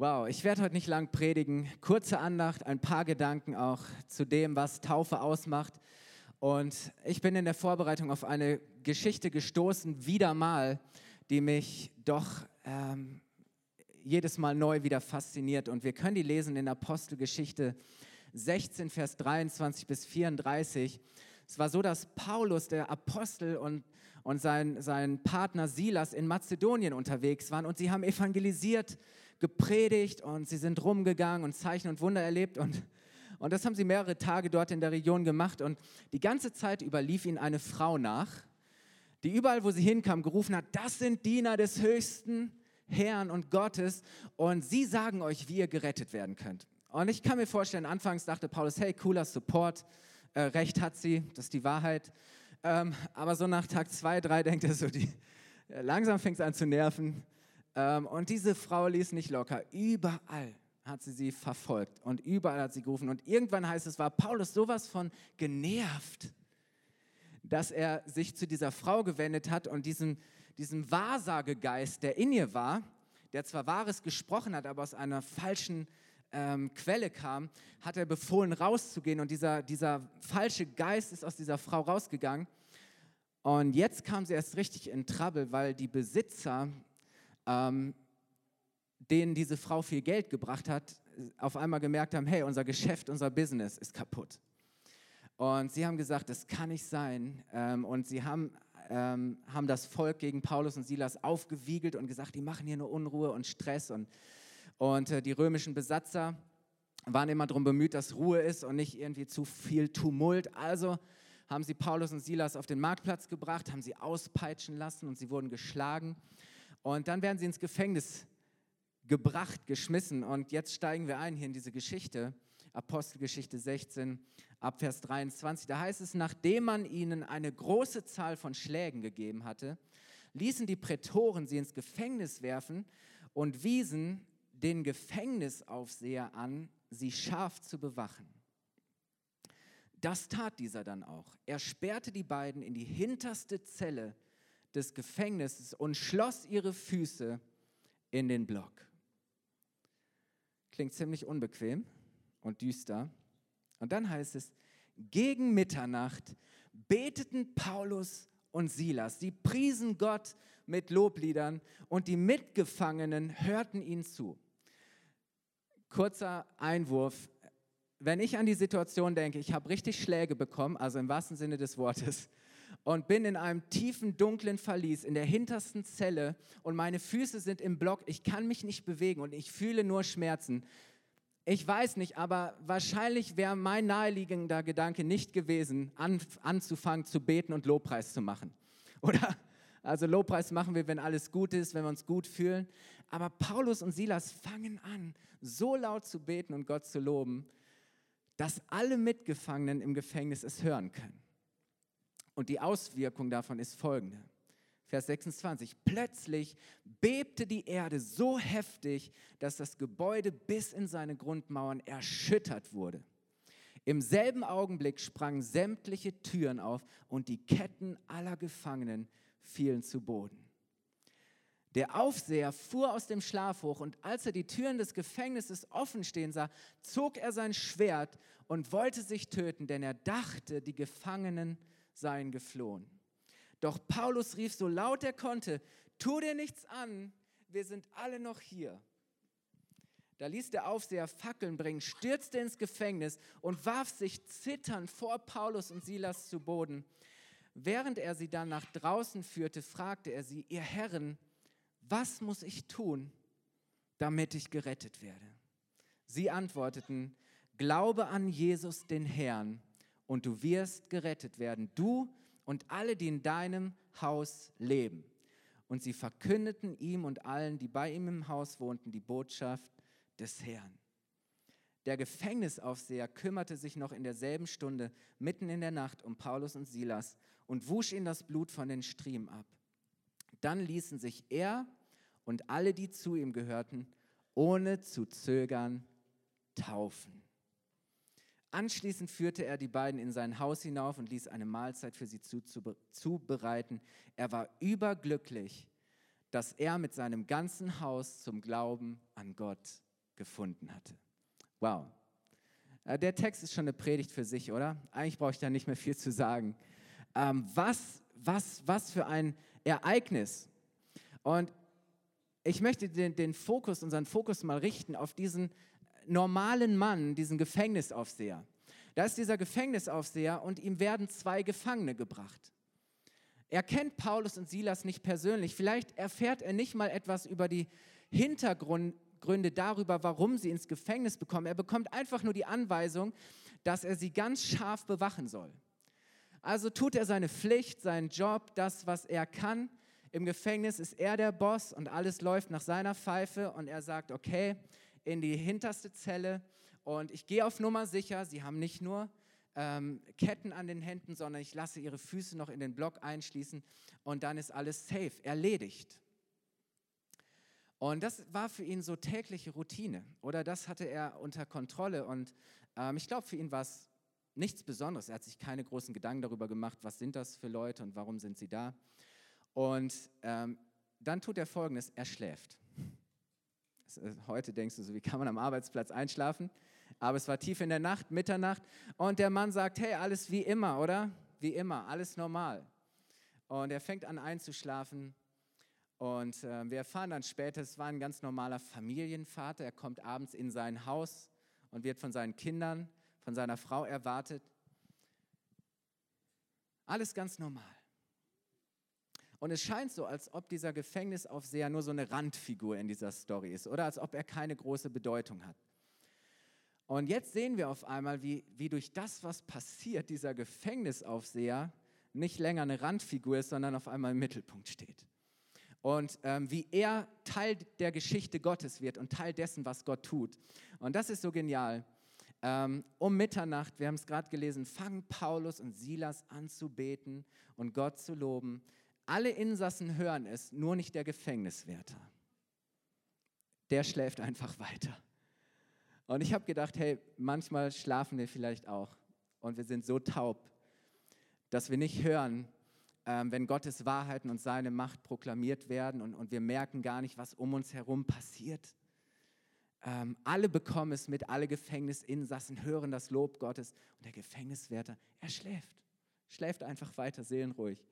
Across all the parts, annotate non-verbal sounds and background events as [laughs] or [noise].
Wow, ich werde heute nicht lang predigen. Kurze Andacht, ein paar Gedanken auch zu dem, was Taufe ausmacht. Und ich bin in der Vorbereitung auf eine Geschichte gestoßen, wieder mal, die mich doch ähm, jedes Mal neu wieder fasziniert. Und wir können die lesen in Apostelgeschichte 16, Vers 23 bis 34. Es war so, dass Paulus, der Apostel und, und sein, sein Partner Silas in Mazedonien unterwegs waren und sie haben evangelisiert gepredigt und sie sind rumgegangen und Zeichen und Wunder erlebt und, und das haben sie mehrere Tage dort in der Region gemacht und die ganze Zeit über lief ihnen eine Frau nach, die überall, wo sie hinkam, gerufen hat, das sind Diener des höchsten Herrn und Gottes und sie sagen euch, wie ihr gerettet werden könnt. Und ich kann mir vorstellen, anfangs dachte Paulus, hey, cooler Support, äh, recht hat sie, das ist die Wahrheit. Ähm, aber so nach Tag zwei, drei denkt er so, die, äh, langsam fängt es an zu nerven. Ähm, und diese Frau ließ nicht locker. Überall hat sie sie verfolgt und überall hat sie gerufen. Und irgendwann heißt es, war Paulus sowas von genervt, dass er sich zu dieser Frau gewendet hat und diesem, diesem Wahrsagegeist, der in ihr war, der zwar Wahres gesprochen hat, aber aus einer falschen ähm, Quelle kam, hat er befohlen, rauszugehen. Und dieser, dieser falsche Geist ist aus dieser Frau rausgegangen. Und jetzt kam sie erst richtig in Trouble, weil die Besitzer ähm, denen diese Frau viel Geld gebracht hat, auf einmal gemerkt haben, hey, unser Geschäft, unser Business ist kaputt. Und sie haben gesagt, das kann nicht sein. Ähm, und sie haben, ähm, haben das Volk gegen Paulus und Silas aufgewiegelt und gesagt, die machen hier nur Unruhe und Stress. Und, und äh, die römischen Besatzer waren immer darum bemüht, dass Ruhe ist und nicht irgendwie zu viel Tumult. Also haben sie Paulus und Silas auf den Marktplatz gebracht, haben sie auspeitschen lassen und sie wurden geschlagen. Und dann werden sie ins Gefängnis gebracht, geschmissen. Und jetzt steigen wir ein hier in diese Geschichte, Apostelgeschichte 16, Abvers 23. Da heißt es, nachdem man ihnen eine große Zahl von Schlägen gegeben hatte, ließen die Prätoren sie ins Gefängnis werfen und wiesen den Gefängnisaufseher an, sie scharf zu bewachen. Das tat dieser dann auch. Er sperrte die beiden in die hinterste Zelle des Gefängnisses und schloss ihre Füße in den Block. Klingt ziemlich unbequem und düster. Und dann heißt es, gegen Mitternacht beteten Paulus und Silas. Sie priesen Gott mit Lobliedern und die Mitgefangenen hörten ihnen zu. Kurzer Einwurf. Wenn ich an die Situation denke, ich habe richtig Schläge bekommen, also im wahrsten Sinne des Wortes, und bin in einem tiefen, dunklen Verlies, in der hintersten Zelle und meine Füße sind im Block. Ich kann mich nicht bewegen und ich fühle nur Schmerzen. Ich weiß nicht, aber wahrscheinlich wäre mein naheliegender Gedanke nicht gewesen, an, anzufangen zu beten und Lobpreis zu machen. [laughs] Oder? Also Lobpreis machen wir, wenn alles gut ist, wenn wir uns gut fühlen. Aber Paulus und Silas fangen an, so laut zu beten und Gott zu loben, dass alle Mitgefangenen im Gefängnis es hören können. Und die Auswirkung davon ist folgende. Vers 26. Plötzlich bebte die Erde so heftig, dass das Gebäude bis in seine Grundmauern erschüttert wurde. Im selben Augenblick sprangen sämtliche Türen auf und die Ketten aller Gefangenen fielen zu Boden. Der Aufseher fuhr aus dem Schlaf hoch und als er die Türen des Gefängnisses offen stehen sah, zog er sein Schwert und wollte sich töten, denn er dachte, die Gefangenen seien geflohen. Doch Paulus rief so laut er konnte, tu dir nichts an, wir sind alle noch hier. Da ließ der Aufseher Fackeln bringen, stürzte ins Gefängnis und warf sich zitternd vor Paulus und Silas zu Boden. Während er sie dann nach draußen führte, fragte er sie, ihr Herren, was muss ich tun, damit ich gerettet werde? Sie antworteten, glaube an Jesus den Herrn und du wirst gerettet werden, du und alle, die in deinem Haus leben. Und sie verkündeten ihm und allen, die bei ihm im Haus wohnten, die Botschaft des Herrn. Der Gefängnisaufseher kümmerte sich noch in derselben Stunde, mitten in der Nacht, um Paulus und Silas und wusch ihnen das Blut von den Striemen ab. Dann ließen sich er und alle, die zu ihm gehörten, ohne zu zögern, taufen. Anschließend führte er die beiden in sein Haus hinauf und ließ eine Mahlzeit für sie zubereiten. Er war überglücklich, dass er mit seinem ganzen Haus zum Glauben an Gott gefunden hatte. Wow. Äh, der Text ist schon eine Predigt für sich, oder? Eigentlich brauche ich da nicht mehr viel zu sagen. Ähm, was, was, was für ein Ereignis. Und ich möchte den, den Fokus, unseren Fokus mal richten auf diesen normalen Mann, diesen Gefängnisaufseher. Da ist dieser Gefängnisaufseher und ihm werden zwei Gefangene gebracht. Er kennt Paulus und Silas nicht persönlich. Vielleicht erfährt er nicht mal etwas über die Hintergründe darüber, warum sie ins Gefängnis bekommen. Er bekommt einfach nur die Anweisung, dass er sie ganz scharf bewachen soll. Also tut er seine Pflicht, seinen Job, das, was er kann. Im Gefängnis ist er der Boss und alles läuft nach seiner Pfeife und er sagt, okay, in die hinterste Zelle und ich gehe auf Nummer sicher. Sie haben nicht nur ähm, Ketten an den Händen, sondern ich lasse ihre Füße noch in den Block einschließen und dann ist alles safe, erledigt. Und das war für ihn so tägliche Routine oder das hatte er unter Kontrolle und ähm, ich glaube, für ihn war es nichts Besonderes. Er hat sich keine großen Gedanken darüber gemacht, was sind das für Leute und warum sind sie da. Und ähm, dann tut er Folgendes, er schläft. Heute denkst du so, wie kann man am Arbeitsplatz einschlafen? Aber es war tief in der Nacht, Mitternacht. Und der Mann sagt, hey, alles wie immer, oder? Wie immer, alles normal. Und er fängt an einzuschlafen. Und äh, wir erfahren dann später, es war ein ganz normaler Familienvater. Er kommt abends in sein Haus und wird von seinen Kindern, von seiner Frau erwartet. Alles ganz normal. Und es scheint so, als ob dieser Gefängnisaufseher nur so eine Randfigur in dieser Story ist oder als ob er keine große Bedeutung hat. Und jetzt sehen wir auf einmal, wie, wie durch das, was passiert, dieser Gefängnisaufseher nicht länger eine Randfigur ist, sondern auf einmal im Mittelpunkt steht. Und ähm, wie er Teil der Geschichte Gottes wird und Teil dessen, was Gott tut. Und das ist so genial. Ähm, um Mitternacht, wir haben es gerade gelesen, fangen Paulus und Silas an zu beten und Gott zu loben. Alle Insassen hören es, nur nicht der Gefängniswärter. Der schläft einfach weiter. Und ich habe gedacht, hey, manchmal schlafen wir vielleicht auch und wir sind so taub, dass wir nicht hören, ähm, wenn Gottes Wahrheiten und seine Macht proklamiert werden und, und wir merken gar nicht, was um uns herum passiert. Ähm, alle bekommen es mit, alle Gefängnisinsassen hören das Lob Gottes und der Gefängniswärter, er schläft, schläft einfach weiter seelenruhig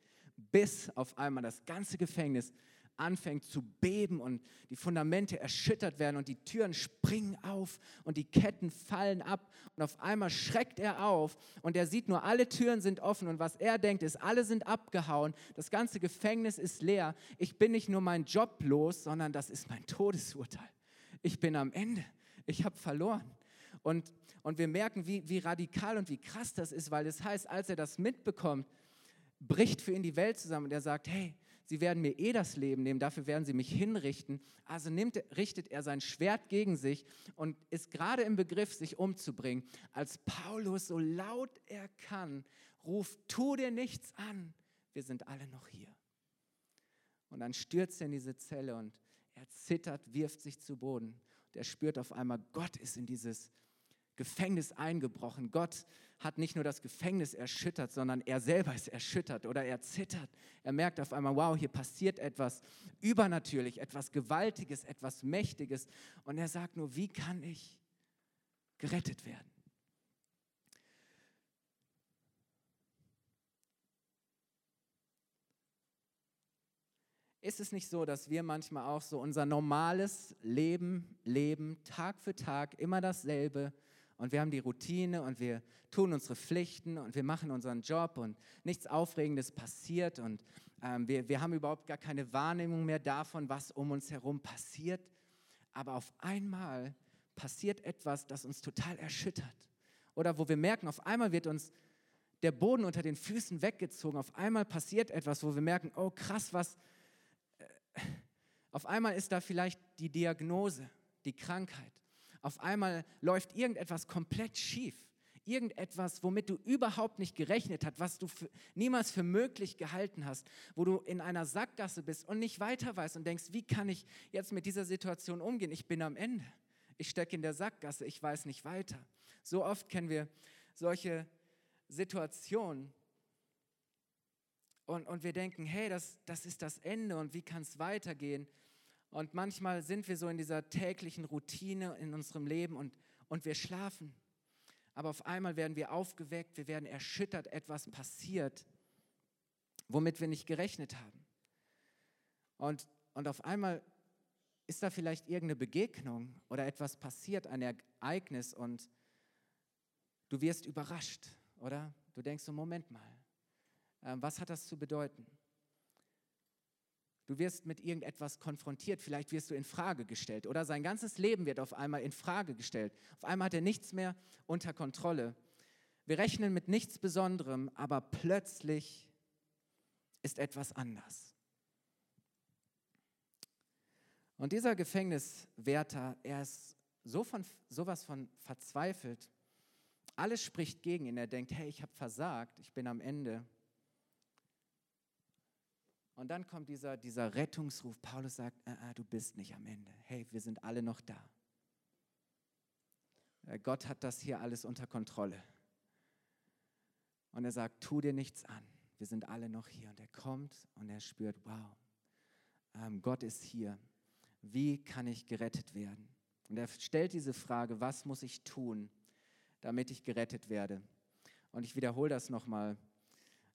bis auf einmal das ganze Gefängnis anfängt zu beben und die Fundamente erschüttert werden und die Türen springen auf und die Ketten fallen ab und auf einmal schreckt er auf und er sieht nur, alle Türen sind offen und was er denkt ist, alle sind abgehauen, das ganze Gefängnis ist leer, ich bin nicht nur mein Job los, sondern das ist mein Todesurteil. Ich bin am Ende, ich habe verloren. Und, und wir merken, wie, wie radikal und wie krass das ist, weil es das heißt, als er das mitbekommt, bricht für ihn die Welt zusammen und er sagt, hey, sie werden mir eh das Leben nehmen, dafür werden sie mich hinrichten. Also nimmt, richtet er sein Schwert gegen sich und ist gerade im Begriff, sich umzubringen, als Paulus so laut er kann ruft, tu dir nichts an, wir sind alle noch hier. Und dann stürzt er in diese Zelle und er zittert, wirft sich zu Boden. Und er spürt auf einmal, Gott ist in dieses Gefängnis eingebrochen. Gott hat nicht nur das Gefängnis erschüttert, sondern er selber ist erschüttert oder er zittert. Er merkt auf einmal, wow, hier passiert etwas übernatürlich, etwas Gewaltiges, etwas Mächtiges. Und er sagt nur, wie kann ich gerettet werden? Ist es nicht so, dass wir manchmal auch so unser normales Leben leben, Tag für Tag, immer dasselbe, und wir haben die Routine und wir tun unsere Pflichten und wir machen unseren Job und nichts Aufregendes passiert und ähm, wir, wir haben überhaupt gar keine Wahrnehmung mehr davon, was um uns herum passiert. Aber auf einmal passiert etwas, das uns total erschüttert. Oder wo wir merken, auf einmal wird uns der Boden unter den Füßen weggezogen. Auf einmal passiert etwas, wo wir merken, oh krass, was... Äh, auf einmal ist da vielleicht die Diagnose, die Krankheit. Auf einmal läuft irgendetwas komplett schief. Irgendetwas, womit du überhaupt nicht gerechnet hast, was du für, niemals für möglich gehalten hast, wo du in einer Sackgasse bist und nicht weiter weißt und denkst, wie kann ich jetzt mit dieser Situation umgehen? Ich bin am Ende. Ich stecke in der Sackgasse, ich weiß nicht weiter. So oft kennen wir solche Situationen, und, und wir denken, hey, das, das ist das Ende und wie kann es weitergehen? Und manchmal sind wir so in dieser täglichen Routine in unserem Leben und, und wir schlafen. Aber auf einmal werden wir aufgeweckt, wir werden erschüttert, etwas passiert, womit wir nicht gerechnet haben. Und, und auf einmal ist da vielleicht irgendeine Begegnung oder etwas passiert, ein Ereignis und du wirst überrascht, oder? Du denkst so, Moment mal, ähm, was hat das zu bedeuten? Du wirst mit irgendetwas konfrontiert, vielleicht wirst du in Frage gestellt oder sein ganzes Leben wird auf einmal in Frage gestellt. Auf einmal hat er nichts mehr unter Kontrolle. Wir rechnen mit nichts Besonderem, aber plötzlich ist etwas anders. Und dieser Gefängniswärter, er ist so von, sowas von verzweifelt. Alles spricht gegen ihn. Er denkt, hey, ich habe versagt, ich bin am Ende. Und dann kommt dieser, dieser Rettungsruf. Paulus sagt, ah, ah, du bist nicht am Ende. Hey, wir sind alle noch da. Äh, Gott hat das hier alles unter Kontrolle. Und er sagt, tu dir nichts an. Wir sind alle noch hier. Und er kommt und er spürt, wow, ähm, Gott ist hier. Wie kann ich gerettet werden? Und er stellt diese Frage, was muss ich tun, damit ich gerettet werde? Und ich wiederhole das nochmal.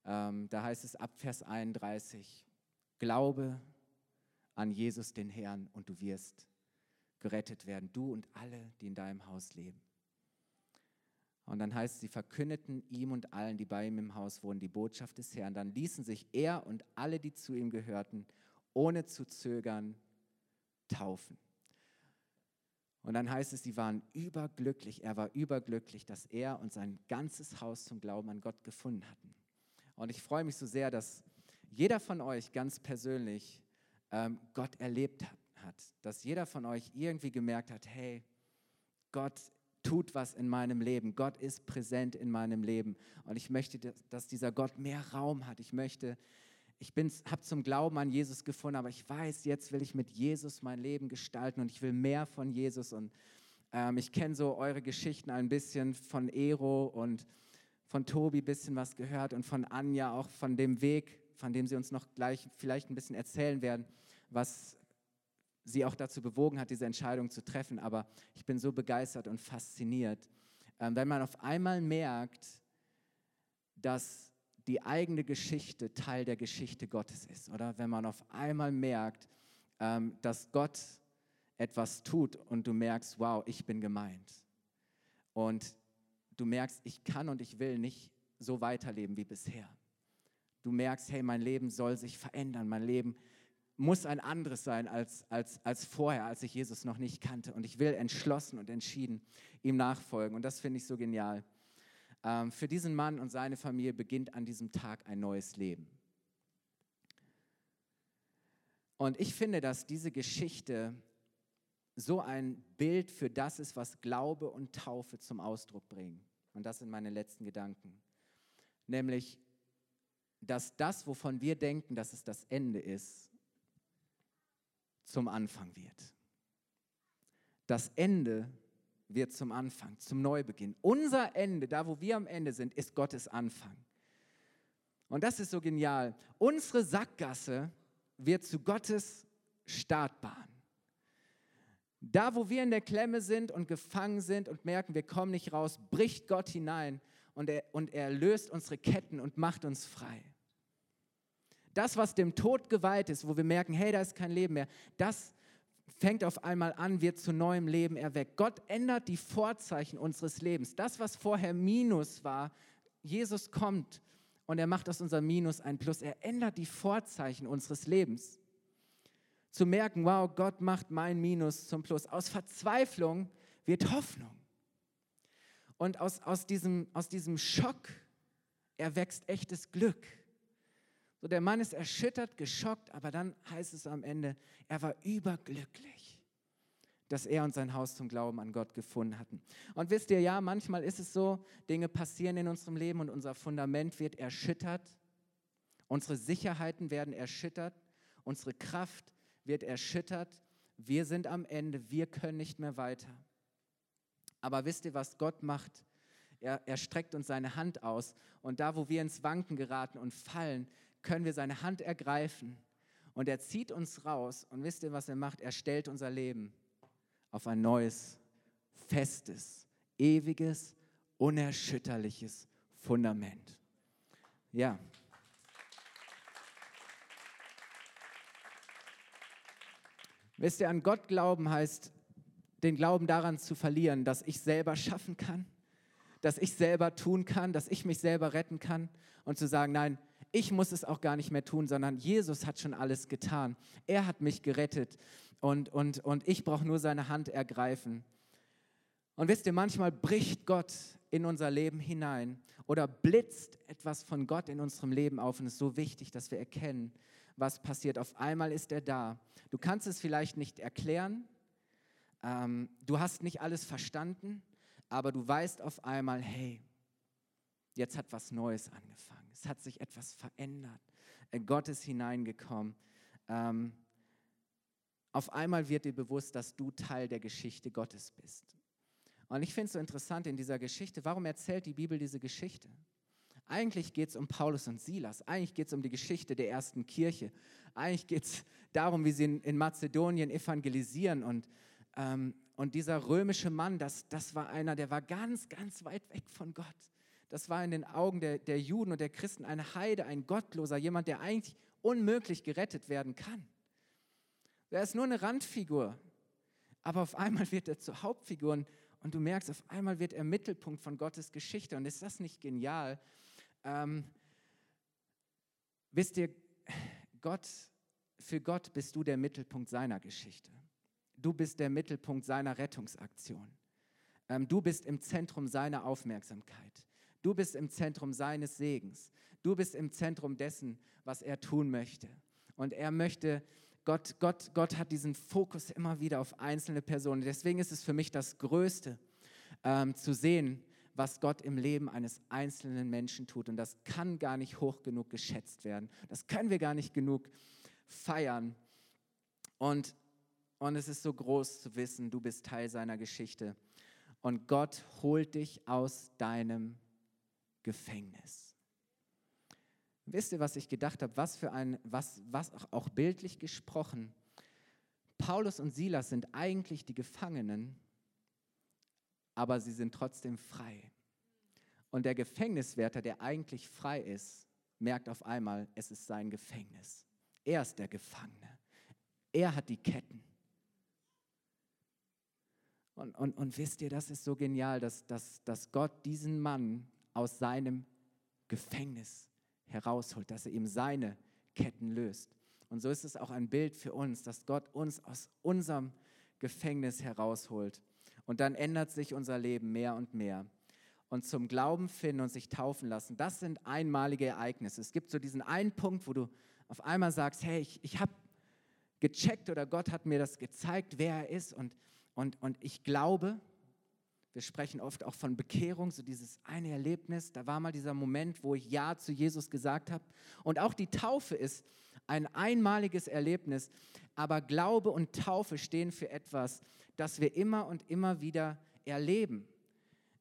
Ähm, da heißt es ab Vers 31, Glaube an Jesus den Herrn und du wirst gerettet werden, du und alle, die in deinem Haus leben. Und dann heißt es, sie verkündeten ihm und allen, die bei ihm im Haus wohnen, die Botschaft des Herrn. Dann ließen sich er und alle, die zu ihm gehörten, ohne zu zögern, taufen. Und dann heißt es, sie waren überglücklich, er war überglücklich, dass er und sein ganzes Haus zum Glauben an Gott gefunden hatten. Und ich freue mich so sehr, dass jeder von euch ganz persönlich ähm, Gott erlebt hat, dass jeder von euch irgendwie gemerkt hat, hey, Gott tut was in meinem Leben, Gott ist präsent in meinem Leben. Und ich möchte, dass dieser Gott mehr Raum hat. Ich möchte, ich habe zum Glauben an Jesus gefunden, aber ich weiß, jetzt will ich mit Jesus mein Leben gestalten und ich will mehr von Jesus. Und ähm, ich kenne so eure Geschichten ein bisschen von Ero und von Tobi ein bisschen was gehört und von Anja auch von dem Weg, von dem sie uns noch gleich vielleicht ein bisschen erzählen werden, was sie auch dazu bewogen hat, diese Entscheidung zu treffen. Aber ich bin so begeistert und fasziniert, ähm, wenn man auf einmal merkt, dass die eigene Geschichte Teil der Geschichte Gottes ist. Oder wenn man auf einmal merkt, ähm, dass Gott etwas tut und du merkst, wow, ich bin gemeint. Und du merkst, ich kann und ich will nicht so weiterleben wie bisher du merkst, hey, mein Leben soll sich verändern, mein Leben muss ein anderes sein als, als, als vorher, als ich Jesus noch nicht kannte. Und ich will entschlossen und entschieden ihm nachfolgen. Und das finde ich so genial. Ähm, für diesen Mann und seine Familie beginnt an diesem Tag ein neues Leben. Und ich finde, dass diese Geschichte so ein Bild für das ist, was Glaube und Taufe zum Ausdruck bringen. Und das sind meine letzten Gedanken. Nämlich, dass das, wovon wir denken, dass es das Ende ist, zum Anfang wird. Das Ende wird zum Anfang, zum Neubeginn. Unser Ende, da wo wir am Ende sind, ist Gottes Anfang. Und das ist so genial. Unsere Sackgasse wird zu Gottes Startbahn. Da, wo wir in der Klemme sind und gefangen sind und merken, wir kommen nicht raus, bricht Gott hinein und er, und er löst unsere Ketten und macht uns frei. Das, was dem Tod geweiht ist, wo wir merken, hey, da ist kein Leben mehr, das fängt auf einmal an, wird zu neuem Leben erweckt. Gott ändert die Vorzeichen unseres Lebens. Das, was vorher Minus war, Jesus kommt und er macht aus unserem Minus ein Plus. Er ändert die Vorzeichen unseres Lebens. Zu merken, wow, Gott macht mein Minus zum Plus. Aus Verzweiflung wird Hoffnung. Und aus, aus, diesem, aus diesem Schock erwächst echtes Glück. So, der Mann ist erschüttert, geschockt, aber dann heißt es am Ende, er war überglücklich, dass er und sein Haus zum Glauben an Gott gefunden hatten. Und wisst ihr, ja, manchmal ist es so, Dinge passieren in unserem Leben und unser Fundament wird erschüttert, unsere Sicherheiten werden erschüttert, unsere Kraft wird erschüttert, wir sind am Ende, wir können nicht mehr weiter. Aber wisst ihr, was Gott macht? Er, er streckt uns seine Hand aus und da, wo wir ins Wanken geraten und fallen, können wir seine Hand ergreifen Und er zieht uns raus und wisst ihr, was er macht? Er stellt unser Leben auf ein neues, festes, ewiges, unerschütterliches Fundament. Ja. Wisst ihr, an Gott glauben heißt, den Glauben daran zu verlieren, dass ich selber schaffen kann, dass ich selber tun kann, dass ich mich selber retten kann und zu sagen, nein, ich muss es auch gar nicht mehr tun, sondern Jesus hat schon alles getan. Er hat mich gerettet und, und, und ich brauche nur seine Hand ergreifen. Und wisst ihr, manchmal bricht Gott in unser Leben hinein oder blitzt etwas von Gott in unserem Leben auf und es ist so wichtig, dass wir erkennen, was passiert. Auf einmal ist er da. Du kannst es vielleicht nicht erklären, ähm, du hast nicht alles verstanden, aber du weißt auf einmal, hey, jetzt hat was Neues angefangen. Es hat sich etwas verändert. Äh, Gott ist hineingekommen. Ähm, auf einmal wird dir bewusst, dass du Teil der Geschichte Gottes bist. Und ich finde es so interessant in dieser Geschichte, warum erzählt die Bibel diese Geschichte? Eigentlich geht es um Paulus und Silas, eigentlich geht es um die Geschichte der ersten Kirche, eigentlich geht es darum, wie sie in, in Mazedonien evangelisieren und, ähm, und dieser römische Mann, das, das war einer, der war ganz, ganz weit weg von Gott. Das war in den Augen der, der Juden und der Christen eine Heide, ein Gottloser, jemand, der eigentlich unmöglich gerettet werden kann. Er ist nur eine Randfigur, aber auf einmal wird er zur Hauptfigur und, und du merkst, auf einmal wird er Mittelpunkt von Gottes Geschichte. Und ist das nicht genial? Ähm, wisst ihr, Gott, für Gott bist du der Mittelpunkt seiner Geschichte. Du bist der Mittelpunkt seiner Rettungsaktion. Ähm, du bist im Zentrum seiner Aufmerksamkeit. Du bist im Zentrum seines Segens. Du bist im Zentrum dessen, was er tun möchte. Und er möchte, Gott, Gott, Gott hat diesen Fokus immer wieder auf einzelne Personen. Deswegen ist es für mich das Größte, ähm, zu sehen, was Gott im Leben eines einzelnen Menschen tut. Und das kann gar nicht hoch genug geschätzt werden. Das können wir gar nicht genug feiern. Und, und es ist so groß zu wissen, du bist Teil seiner Geschichte. Und Gott holt dich aus deinem Gefängnis. Wisst ihr, was ich gedacht habe? Was für ein, was, was auch bildlich gesprochen, Paulus und Silas sind eigentlich die Gefangenen, aber sie sind trotzdem frei. Und der Gefängniswärter, der eigentlich frei ist, merkt auf einmal, es ist sein Gefängnis. Er ist der Gefangene. Er hat die Ketten. Und, und, und wisst ihr, das ist so genial, dass, dass, dass Gott diesen Mann aus seinem Gefängnis herausholt, dass er ihm seine Ketten löst. Und so ist es auch ein Bild für uns, dass Gott uns aus unserem Gefängnis herausholt. Und dann ändert sich unser Leben mehr und mehr. Und zum Glauben finden und sich taufen lassen, das sind einmalige Ereignisse. Es gibt so diesen einen Punkt, wo du auf einmal sagst, hey, ich, ich habe gecheckt oder Gott hat mir das gezeigt, wer er ist und, und, und ich glaube. Wir sprechen oft auch von Bekehrung, so dieses eine Erlebnis. Da war mal dieser Moment, wo ich Ja zu Jesus gesagt habe. Und auch die Taufe ist ein einmaliges Erlebnis. Aber Glaube und Taufe stehen für etwas, das wir immer und immer wieder erleben.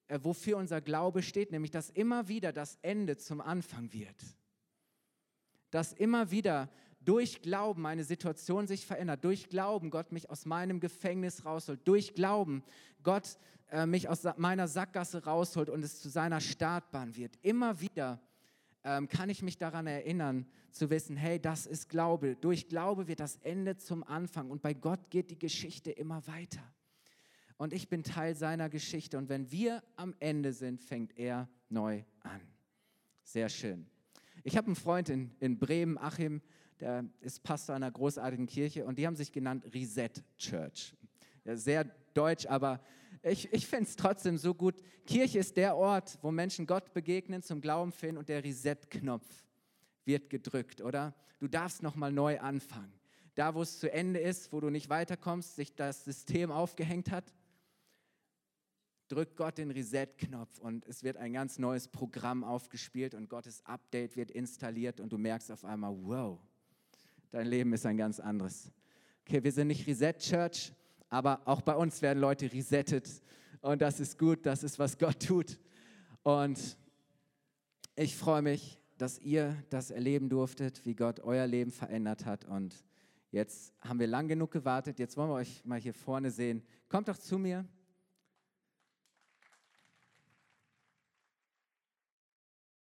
Äh, wofür unser Glaube steht, nämlich dass immer wieder das Ende zum Anfang wird. Dass immer wieder durch Glauben meine Situation sich verändert, durch Glauben Gott mich aus meinem Gefängnis rausholt, durch Glauben Gott äh, mich aus meiner Sackgasse rausholt und es zu seiner Startbahn wird. Immer wieder ähm, kann ich mich daran erinnern, zu wissen, hey, das ist Glaube. Durch Glaube wird das Ende zum Anfang und bei Gott geht die Geschichte immer weiter. Und ich bin Teil seiner Geschichte und wenn wir am Ende sind, fängt er neu an. Sehr schön. Ich habe einen Freund in, in Bremen, Achim, der ist Pastor einer großartigen Kirche und die haben sich genannt Reset Church. Sehr deutsch, aber ich, ich finde es trotzdem so gut. Kirche ist der Ort, wo Menschen Gott begegnen, zum Glauben finden und der Reset-Knopf wird gedrückt, oder? Du darfst nochmal neu anfangen. Da, wo es zu Ende ist, wo du nicht weiterkommst, sich das System aufgehängt hat, drückt Gott den Reset-Knopf und es wird ein ganz neues Programm aufgespielt und Gottes Update wird installiert und du merkst auf einmal, wow, dein Leben ist ein ganz anderes. Okay, wir sind nicht Reset Church, aber auch bei uns werden Leute resettet und das ist gut, das ist, was Gott tut. Und ich freue mich, dass ihr das erleben durftet, wie Gott euer Leben verändert hat und Jetzt haben wir lang genug gewartet. Jetzt wollen wir euch mal hier vorne sehen. Kommt doch zu mir.